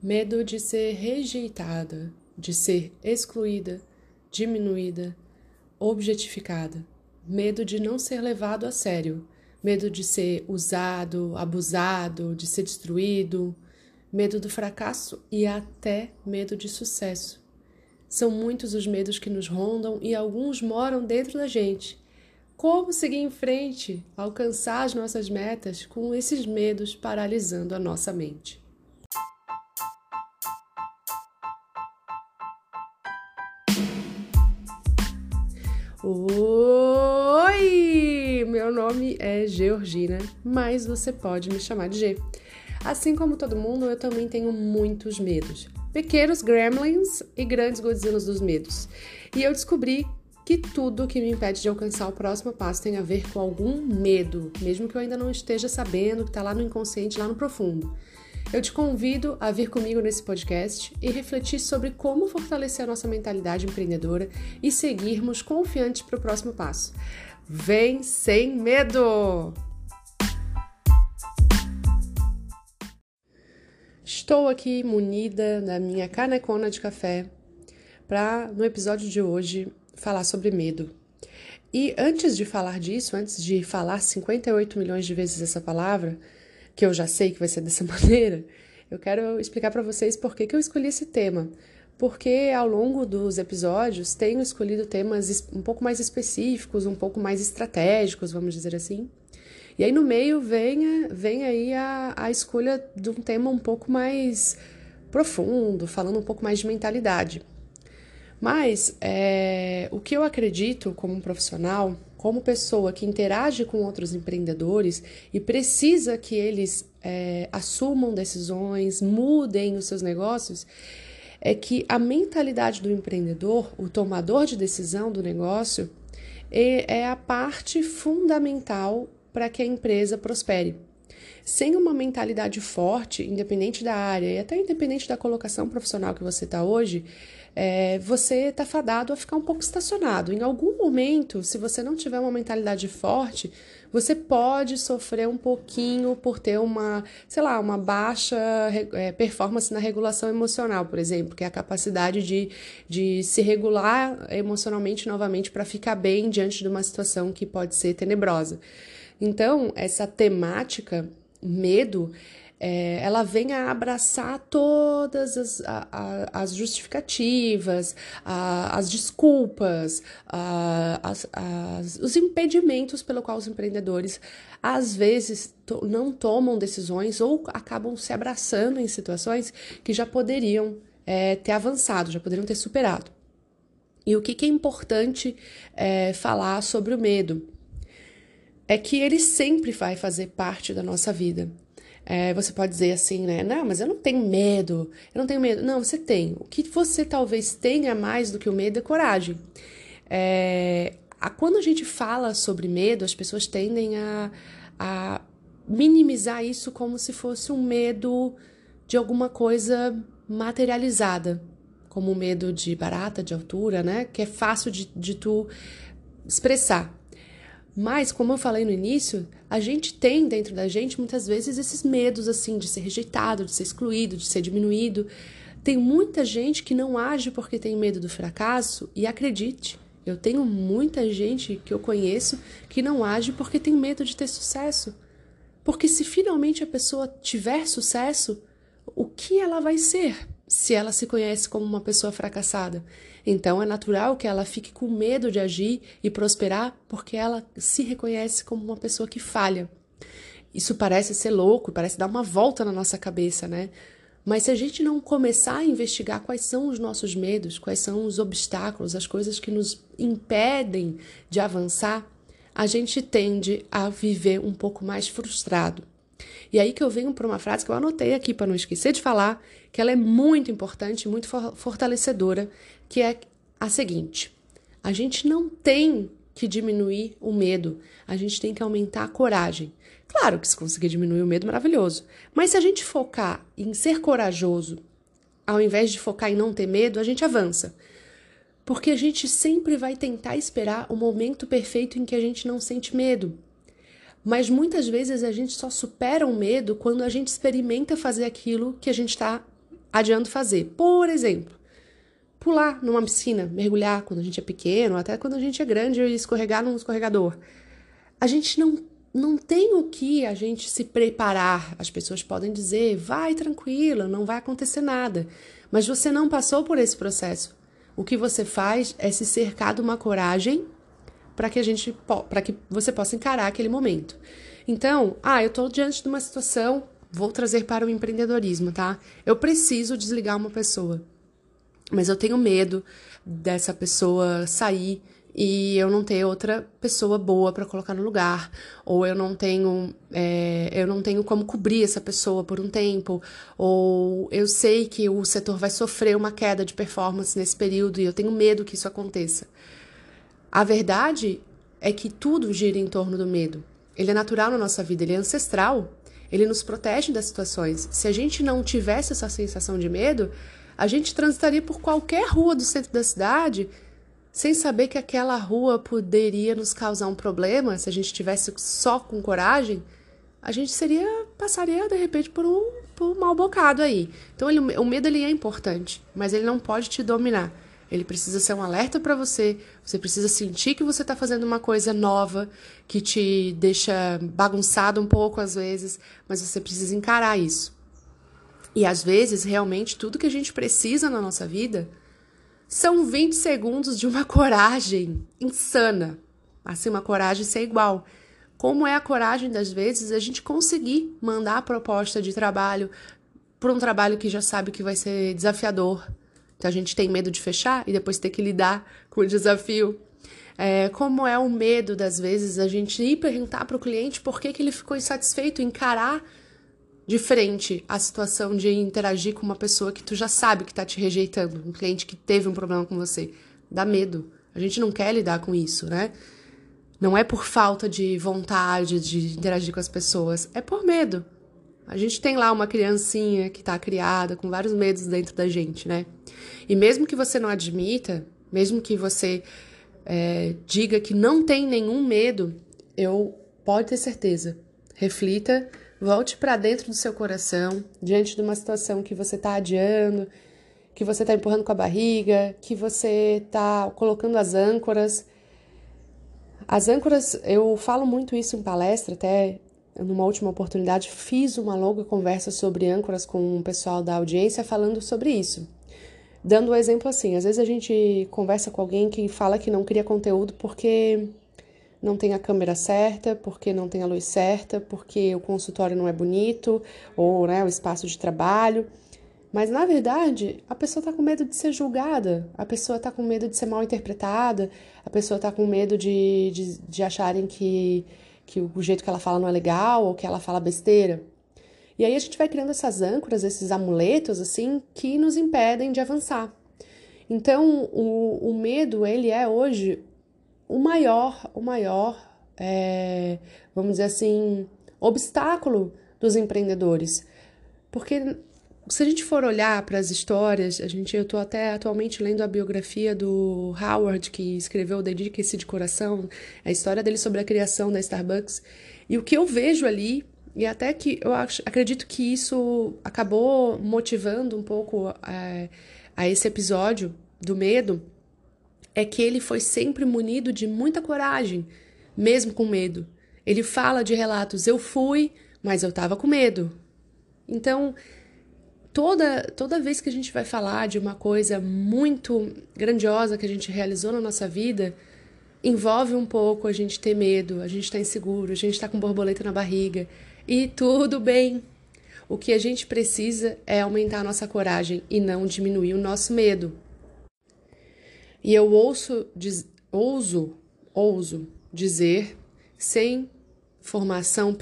Medo de ser rejeitada, de ser excluída, diminuída, objetificada. Medo de não ser levado a sério. Medo de ser usado, abusado, de ser destruído. Medo do fracasso e até medo de sucesso. São muitos os medos que nos rondam e alguns moram dentro da gente. Como seguir em frente, alcançar as nossas metas com esses medos paralisando a nossa mente? Oi! Meu nome é Georgina, mas você pode me chamar de G. Assim como todo mundo, eu também tenho muitos medos. Pequenos gremlins e grandes Godzillas dos medos. E eu descobri que tudo que me impede de alcançar o próximo passo tem a ver com algum medo, mesmo que eu ainda não esteja sabendo, que está lá no inconsciente, lá no profundo. Eu te convido a vir comigo nesse podcast e refletir sobre como fortalecer a nossa mentalidade empreendedora e seguirmos confiantes para o próximo passo. Vem sem medo! Estou aqui munida da minha canecona de café para, no episódio de hoje, falar sobre medo. E antes de falar disso, antes de falar 58 milhões de vezes essa palavra, que eu já sei que vai ser dessa maneira, eu quero explicar para vocês por que, que eu escolhi esse tema. Porque ao longo dos episódios tenho escolhido temas um pouco mais específicos, um pouco mais estratégicos, vamos dizer assim. E aí no meio vem, vem aí a, a escolha de um tema um pouco mais profundo, falando um pouco mais de mentalidade. Mas é, o que eu acredito como profissional como pessoa que interage com outros empreendedores e precisa que eles é, assumam decisões, mudem os seus negócios, é que a mentalidade do empreendedor, o tomador de decisão do negócio, é, é a parte fundamental para que a empresa prospere. Sem uma mentalidade forte, independente da área e até independente da colocação profissional que você está hoje, é, você está fadado a ficar um pouco estacionado. Em algum momento, se você não tiver uma mentalidade forte, você pode sofrer um pouquinho por ter uma, sei lá, uma baixa é, performance na regulação emocional, por exemplo, que é a capacidade de, de se regular emocionalmente novamente para ficar bem diante de uma situação que pode ser tenebrosa. Então, essa temática, medo, é, ela vem a abraçar todas as, a, a, as justificativas, a, as desculpas, as, os impedimentos pelo qual os empreendedores às vezes to, não tomam decisões ou acabam se abraçando em situações que já poderiam é, ter avançado, já poderiam ter superado. E o que, que é importante é, falar sobre o medo? É que ele sempre vai fazer parte da nossa vida. É, você pode dizer assim, né? Não, mas eu não tenho medo, eu não tenho medo. Não, você tem. O que você talvez tenha mais do que o medo é coragem. É, a, quando a gente fala sobre medo, as pessoas tendem a, a minimizar isso como se fosse um medo de alguma coisa materializada, como o medo de barata, de altura, né? Que é fácil de, de tu expressar. Mas, como eu falei no início, a gente tem dentro da gente muitas vezes esses medos assim de ser rejeitado, de ser excluído, de ser diminuído. Tem muita gente que não age porque tem medo do fracasso e acredite, eu tenho muita gente que eu conheço que não age porque tem medo de ter sucesso. Porque se finalmente a pessoa tiver sucesso, o que ela vai ser se ela se conhece como uma pessoa fracassada? Então é natural que ela fique com medo de agir e prosperar porque ela se reconhece como uma pessoa que falha. Isso parece ser louco, parece dar uma volta na nossa cabeça, né? Mas se a gente não começar a investigar quais são os nossos medos, quais são os obstáculos, as coisas que nos impedem de avançar, a gente tende a viver um pouco mais frustrado. E aí que eu venho para uma frase que eu anotei aqui para não esquecer de falar, que ela é muito importante, muito fortalecedora, que é a seguinte: a gente não tem que diminuir o medo, a gente tem que aumentar a coragem. Claro que se conseguir diminuir o medo, maravilhoso. Mas se a gente focar em ser corajoso, ao invés de focar em não ter medo, a gente avança. Porque a gente sempre vai tentar esperar o momento perfeito em que a gente não sente medo. Mas muitas vezes a gente só supera o medo quando a gente experimenta fazer aquilo que a gente está adiando fazer. Por exemplo, pular numa piscina, mergulhar quando a gente é pequeno, até quando a gente é grande e escorregar num escorregador. A gente não não tem o que a gente se preparar. As pessoas podem dizer, vai tranquila, não vai acontecer nada. Mas você não passou por esse processo. O que você faz é se cercar de uma coragem para que a gente para que você possa encarar aquele momento. Então, ah, eu estou diante de uma situação, vou trazer para o empreendedorismo, tá? Eu preciso desligar uma pessoa. Mas eu tenho medo dessa pessoa sair e eu não ter outra pessoa boa para colocar no lugar, ou eu não tenho é, eu não tenho como cobrir essa pessoa por um tempo, ou eu sei que o setor vai sofrer uma queda de performance nesse período e eu tenho medo que isso aconteça. A verdade é que tudo gira em torno do medo. Ele é natural na nossa vida, ele é ancestral. Ele nos protege das situações. Se a gente não tivesse essa sensação de medo, a gente transitaria por qualquer rua do centro da cidade sem saber que aquela rua poderia nos causar um problema, se a gente tivesse só com coragem, a gente seria passaria de repente por um, por um mal bocado aí. Então ele, o medo ele é importante, mas ele não pode te dominar. Ele precisa ser um alerta para você. Você precisa sentir que você está fazendo uma coisa nova, que te deixa bagunçado um pouco às vezes, mas você precisa encarar isso. E às vezes, realmente, tudo que a gente precisa na nossa vida são 20 segundos de uma coragem insana. Assim, uma coragem sem igual. Como é a coragem, das vezes, a gente conseguir mandar a proposta de trabalho para um trabalho que já sabe que vai ser desafiador. Então a gente tem medo de fechar e depois ter que lidar com o desafio. É, como é o medo, das vezes, a gente ir perguntar para o cliente por que, que ele ficou insatisfeito, encarar de frente a situação de interagir com uma pessoa que tu já sabe que está te rejeitando, um cliente que teve um problema com você. Dá medo. A gente não quer lidar com isso, né? Não é por falta de vontade de interagir com as pessoas, é por medo. A gente tem lá uma criancinha que está criada com vários medos dentro da gente, né? E mesmo que você não admita, mesmo que você é, diga que não tem nenhum medo, eu pode ter certeza. Reflita Volte para dentro do seu coração, diante de uma situação que você está adiando, que você está empurrando com a barriga, que você está colocando as âncoras. As âncoras, eu falo muito isso em palestra, até numa última oportunidade fiz uma longa conversa sobre âncoras com o pessoal da audiência falando sobre isso. Dando um exemplo assim, às vezes a gente conversa com alguém que fala que não cria conteúdo porque não tem a câmera certa, porque não tem a luz certa, porque o consultório não é bonito, ou né, o espaço de trabalho. Mas na verdade, a pessoa está com medo de ser julgada, a pessoa está com medo de ser mal interpretada, a pessoa está com medo de, de, de acharem que, que o jeito que ela fala não é legal ou que ela fala besteira. E aí a gente vai criando essas âncoras, esses amuletos, assim, que nos impedem de avançar. Então, o, o medo, ele é hoje o maior, o maior, é, vamos dizer assim, obstáculo dos empreendedores. Porque se a gente for olhar para as histórias, a gente, eu estou até atualmente lendo a biografia do Howard, que escreveu Dedique-se de Coração, a história dele sobre a criação da Starbucks. E o que eu vejo ali, e até que eu acho, acredito que isso acabou motivando um pouco é, a esse episódio do medo, é que ele foi sempre munido de muita coragem, mesmo com medo. Ele fala de relatos: eu fui, mas eu estava com medo. Então, toda, toda vez que a gente vai falar de uma coisa muito grandiosa que a gente realizou na nossa vida, envolve um pouco a gente ter medo, a gente está inseguro, a gente está com borboleta na barriga. E tudo bem. O que a gente precisa é aumentar a nossa coragem e não diminuir o nosso medo. E eu ouço, diz, ouso, ouso dizer, sem formação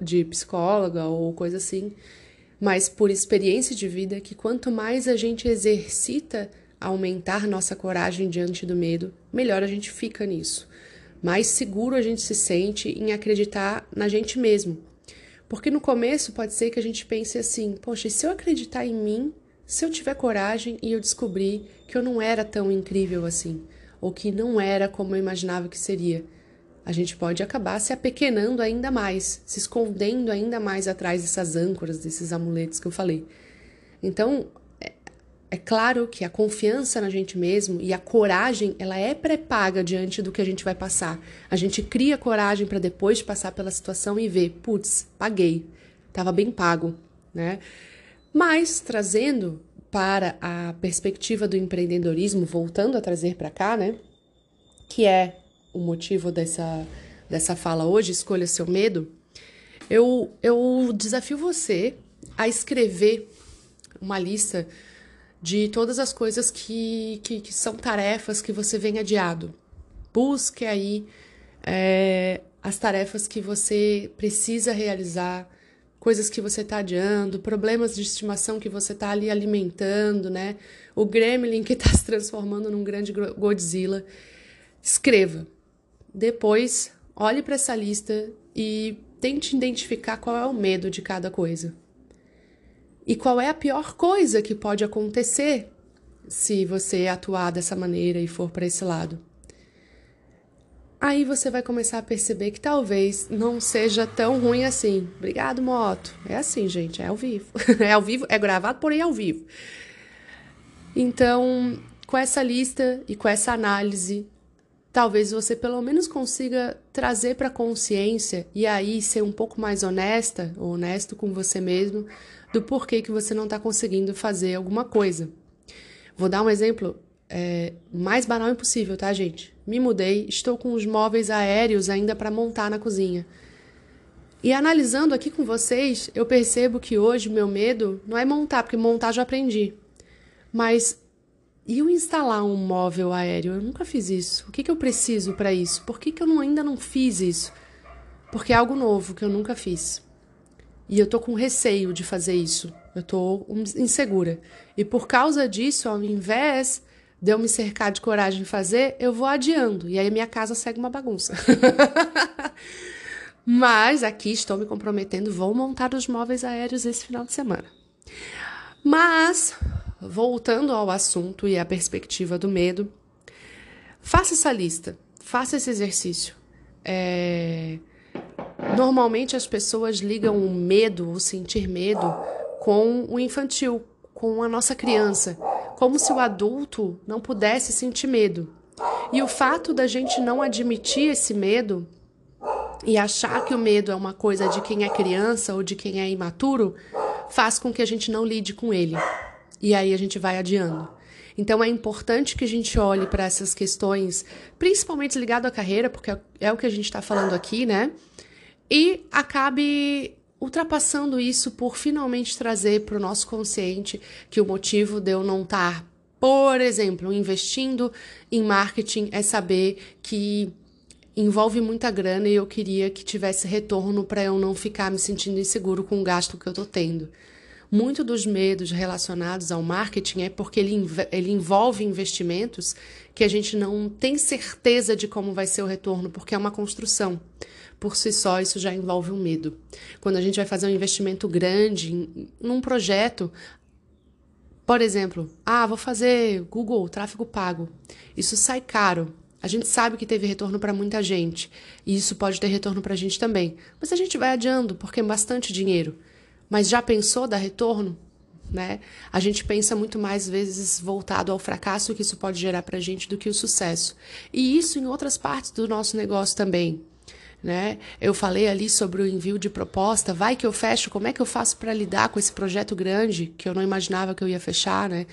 de psicóloga ou coisa assim, mas por experiência de vida, que quanto mais a gente exercita aumentar nossa coragem diante do medo, melhor a gente fica nisso. Mais seguro a gente se sente em acreditar na gente mesmo. Porque no começo pode ser que a gente pense assim: poxa, e se eu acreditar em mim, se eu tiver coragem e eu descobrir que eu não era tão incrível assim, ou que não era como eu imaginava que seria, a gente pode acabar se apequenando ainda mais, se escondendo ainda mais atrás dessas âncoras, desses amuletos que eu falei. Então, é claro que a confiança na gente mesmo e a coragem, ela é pré-paga diante do que a gente vai passar. A gente cria coragem para depois de passar pela situação e ver, putz, paguei, estava bem pago, né? Mas trazendo para a perspectiva do empreendedorismo, voltando a trazer para cá, né? Que é o motivo dessa, dessa fala hoje, escolha seu medo. Eu, eu desafio você a escrever uma lista de todas as coisas que, que, que são tarefas que você vem adiado. Busque aí é, as tarefas que você precisa realizar, coisas que você está adiando, problemas de estimação que você está ali alimentando, né? O gremlin que está se transformando num grande Godzilla. Escreva. Depois, olhe para essa lista e tente identificar qual é o medo de cada coisa. E qual é a pior coisa que pode acontecer se você atuar dessa maneira e for para esse lado? Aí você vai começar a perceber que talvez não seja tão ruim assim. Obrigado, moto. É assim, gente, é ao vivo. É ao vivo, é gravado, porém é ao vivo. Então, com essa lista e com essa análise, talvez você pelo menos consiga trazer para consciência e aí ser um pouco mais honesta ou honesto com você mesmo do porquê que você não está conseguindo fazer alguma coisa. Vou dar um exemplo é, mais banal impossível, tá, gente? Me mudei, estou com os móveis aéreos ainda para montar na cozinha. E analisando aqui com vocês, eu percebo que hoje meu medo não é montar, porque montar já aprendi. Mas e eu instalar um móvel aéreo? Eu nunca fiz isso. O que, que eu preciso para isso? Por que, que eu não, ainda não fiz isso? Porque é algo novo que eu nunca fiz. E eu tô com receio de fazer isso. Eu tô insegura. E por causa disso, ao invés de eu me cercar de coragem de fazer, eu vou adiando. E aí minha casa segue uma bagunça. Mas aqui estou me comprometendo, vou montar os móveis aéreos esse final de semana. Mas, voltando ao assunto e à perspectiva do medo, faça essa lista, faça esse exercício. É... Normalmente as pessoas ligam o medo, o sentir medo, com o infantil, com a nossa criança, como se o adulto não pudesse sentir medo. E o fato da gente não admitir esse medo e achar que o medo é uma coisa de quem é criança ou de quem é imaturo, faz com que a gente não lide com ele. E aí a gente vai adiando. Então é importante que a gente olhe para essas questões, principalmente ligado à carreira, porque é o que a gente está falando aqui, né? e acabe ultrapassando isso por finalmente trazer para o nosso consciente que o motivo de eu não estar, por exemplo, investindo em marketing é saber que envolve muita grana e eu queria que tivesse retorno para eu não ficar me sentindo inseguro com o gasto que eu estou tendo. Muito dos medos relacionados ao marketing é porque ele, ele envolve investimentos que a gente não tem certeza de como vai ser o retorno, porque é uma construção por si só isso já envolve um medo. Quando a gente vai fazer um investimento grande em, num projeto, por exemplo, ah, vou fazer Google, tráfego pago. Isso sai caro. A gente sabe que teve retorno para muita gente e isso pode ter retorno para a gente também. Mas a gente vai adiando porque é bastante dinheiro. Mas já pensou dar retorno? Né? A gente pensa muito mais vezes voltado ao fracasso que isso pode gerar para a gente do que o sucesso. E isso em outras partes do nosso negócio também né? Eu falei ali sobre o envio de proposta, vai que eu fecho, como é que eu faço para lidar com esse projeto grande que eu não imaginava que eu ia fechar, né?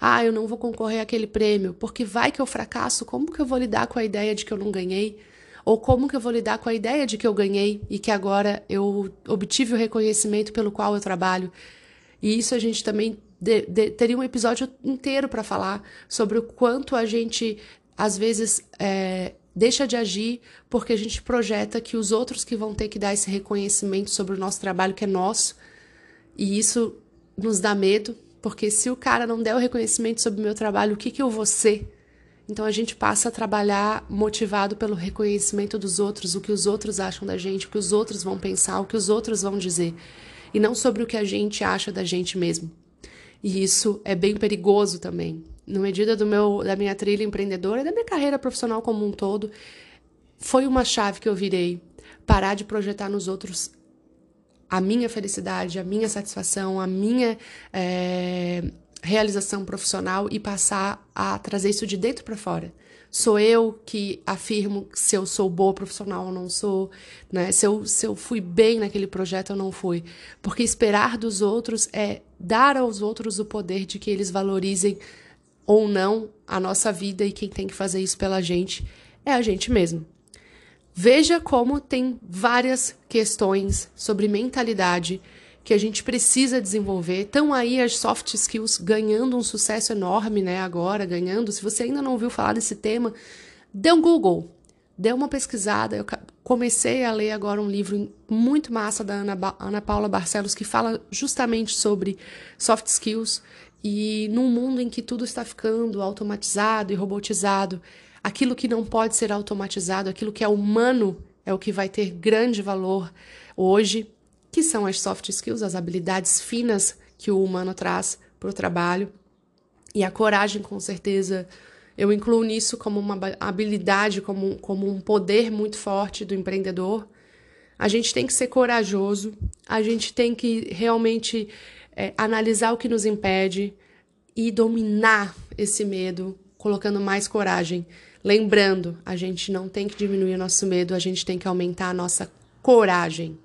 Ah, eu não vou concorrer àquele prêmio, porque vai que eu fracasso, como que eu vou lidar com a ideia de que eu não ganhei? Ou como que eu vou lidar com a ideia de que eu ganhei e que agora eu obtive o reconhecimento pelo qual eu trabalho? E isso a gente também de, de, teria um episódio inteiro para falar sobre o quanto a gente às vezes é, deixa de agir porque a gente projeta que os outros que vão ter que dar esse reconhecimento sobre o nosso trabalho que é nosso. E isso nos dá medo, porque se o cara não der o reconhecimento sobre o meu trabalho, o que, que eu vou ser? Então a gente passa a trabalhar motivado pelo reconhecimento dos outros, o que os outros acham da gente, o que os outros vão pensar, o que os outros vão dizer, e não sobre o que a gente acha da gente mesmo. E isso é bem perigoso também, na medida do meu, da minha trilha empreendedora e da minha carreira profissional como um todo, foi uma chave que eu virei. Parar de projetar nos outros a minha felicidade, a minha satisfação, a minha é, realização profissional e passar a trazer isso de dentro para fora. Sou eu que afirmo se eu sou boa profissional ou não sou, né? Se eu, se eu fui bem naquele projeto ou não fui. Porque esperar dos outros é dar aos outros o poder de que eles valorizem ou não a nossa vida e quem tem que fazer isso pela gente é a gente mesmo. Veja como tem várias questões sobre mentalidade que a gente precisa desenvolver. Estão aí as soft skills ganhando um sucesso enorme, né? Agora, ganhando. Se você ainda não ouviu falar desse tema, dê um Google, dê uma pesquisada. Eu comecei a ler agora um livro muito massa da Ana, ba Ana Paula Barcelos que fala justamente sobre soft skills. E num mundo em que tudo está ficando automatizado e robotizado, aquilo que não pode ser automatizado, aquilo que é humano, é o que vai ter grande valor hoje que são as soft skills, as habilidades finas que o humano traz para o trabalho. E a coragem, com certeza, eu incluo nisso como uma habilidade, como, como um poder muito forte do empreendedor. A gente tem que ser corajoso, a gente tem que realmente é, analisar o que nos impede e dominar esse medo, colocando mais coragem. Lembrando, a gente não tem que diminuir o nosso medo, a gente tem que aumentar a nossa coragem.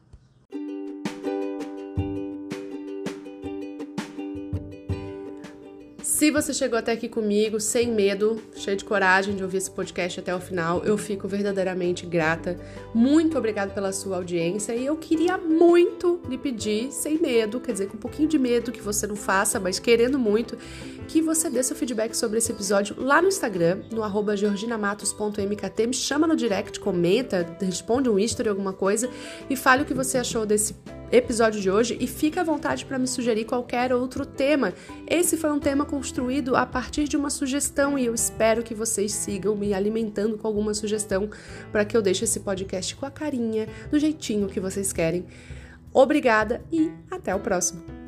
Se você chegou até aqui comigo, sem medo, cheio de coragem de ouvir esse podcast até o final, eu fico verdadeiramente grata. Muito obrigada pela sua audiência e eu queria muito lhe pedir, sem medo, quer dizer, com um pouquinho de medo que você não faça, mas querendo muito, que você dê seu feedback sobre esse episódio lá no Instagram, no arroba georginamatos.mkt, me chama no direct, comenta, responde um history, alguma coisa e fale o que você achou desse episódio de hoje e fique à vontade para me sugerir qualquer outro tema. Esse foi um tema construído a partir de uma sugestão e eu espero que vocês sigam me alimentando com alguma sugestão para que eu deixe esse podcast com a carinha, do jeitinho que vocês querem. Obrigada e até o próximo.